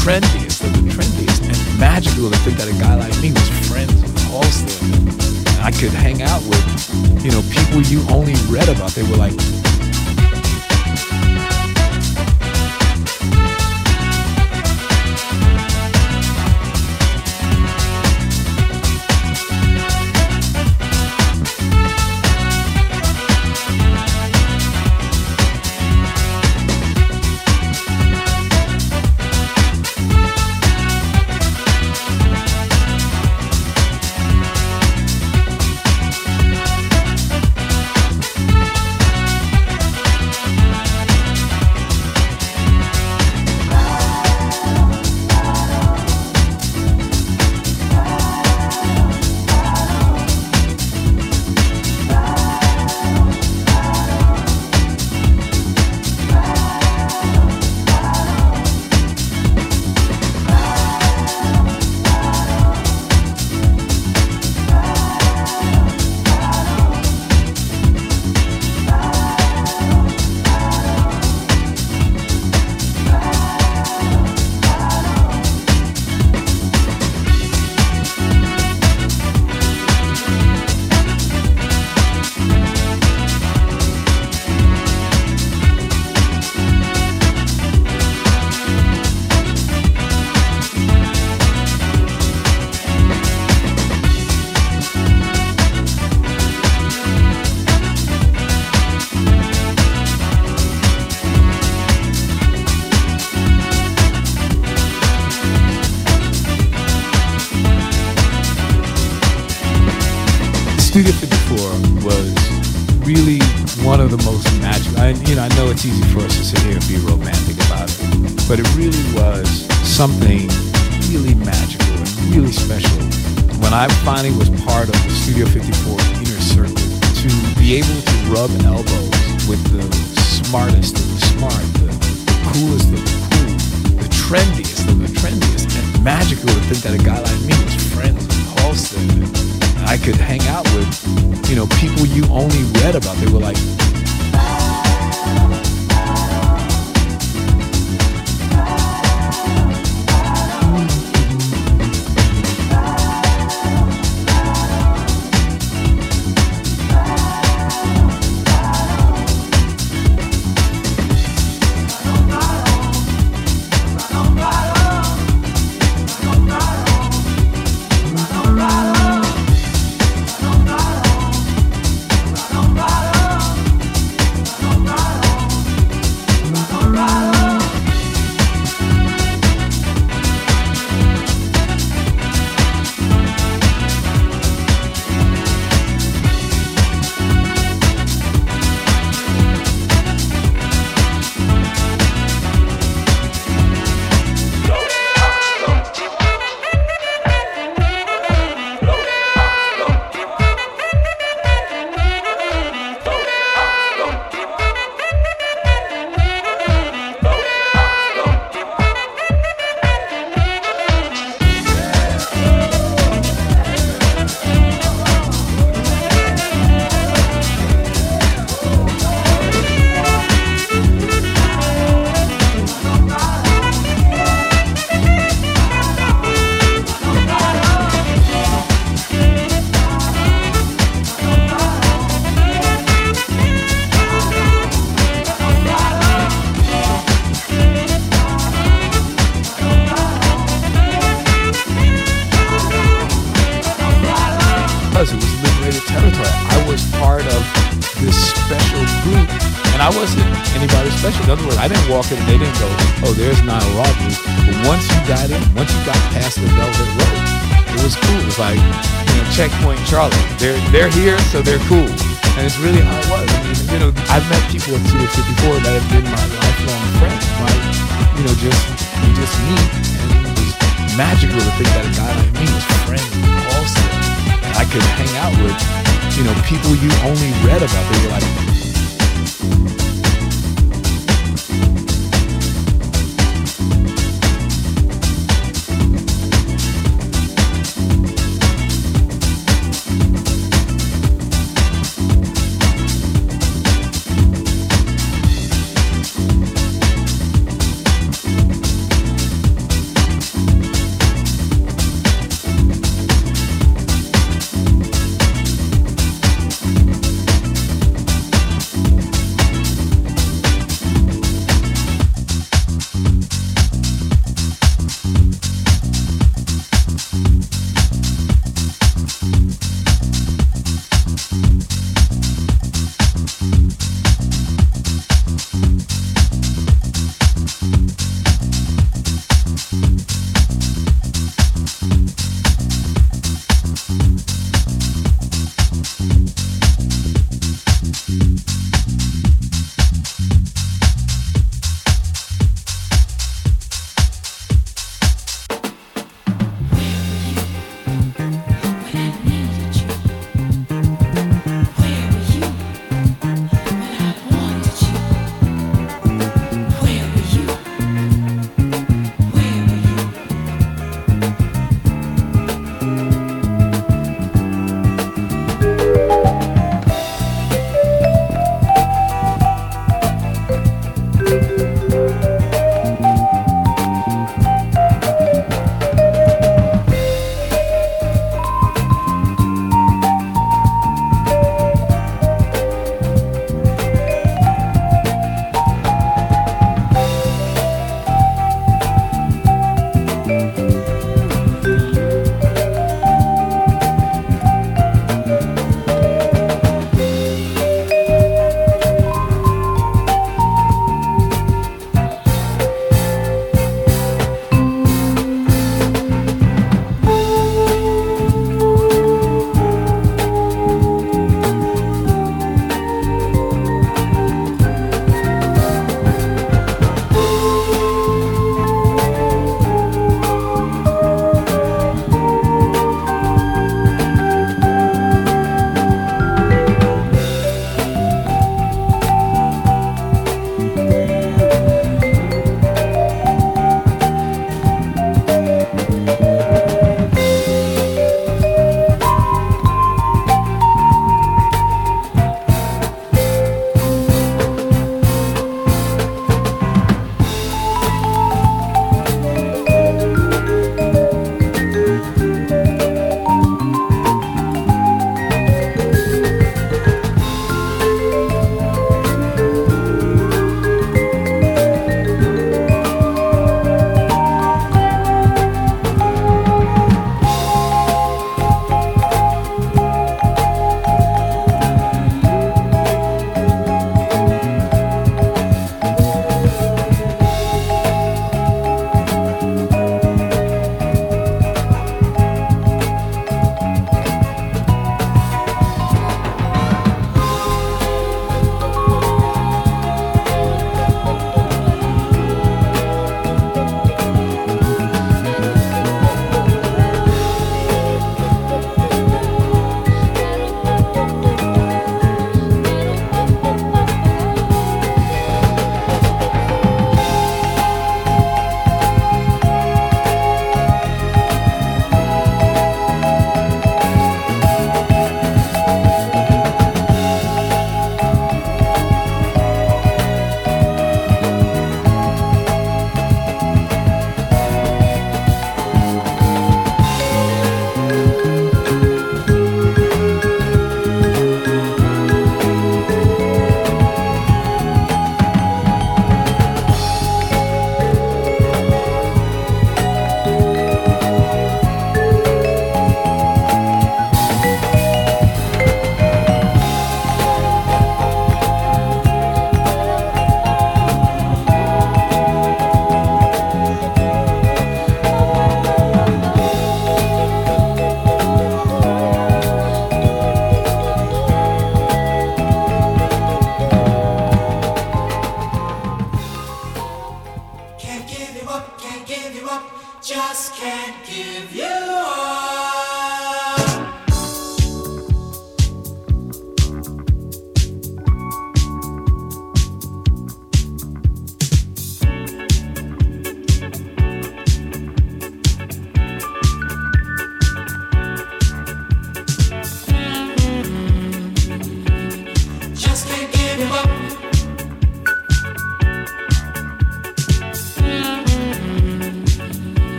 trendiest of the trendiest, and magical to think that a guy like me was friends with Halston I could hang out with, you know, people you only read about. They were like, but it really was something really magical and really special when I finally was part of the Studio 54 inner circle to be able to rub elbows with the smartest of the smart, the, coolest of the cool, the trendiest of the trendiest, and magical to think that a guy like me was friends with Halston I could hang out with, you know, people you only read about. They were like, wasn't anybody special. In other words, I didn't walk in and they didn't go, oh, there's Nile Rodgers. But once you got in, once you got past the Velvet Rope, it was cool. It was like, you know, checkpoint Charlie. They're, they're here, so they're cool. And it's really how it was. I mean, you know, I've met people at Studio 54 that have been my lifelong friends. My, you know, just, we just meet, and it was magical to think that a guy like me was friends with Halston. I could hang out with you know, people you only read about. They were like,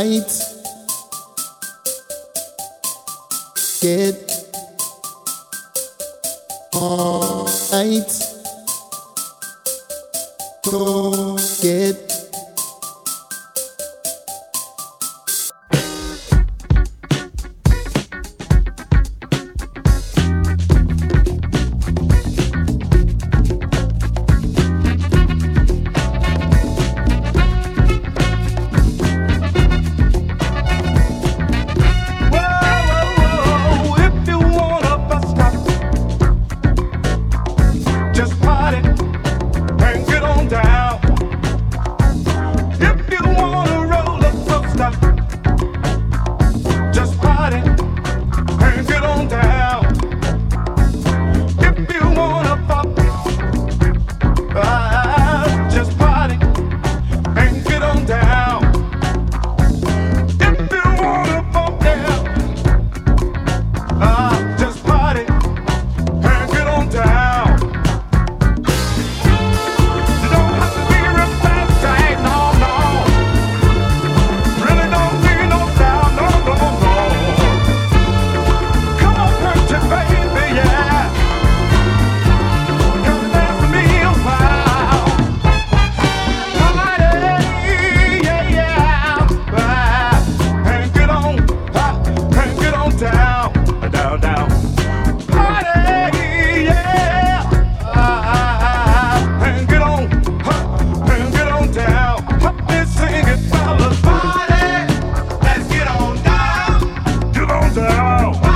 Get não!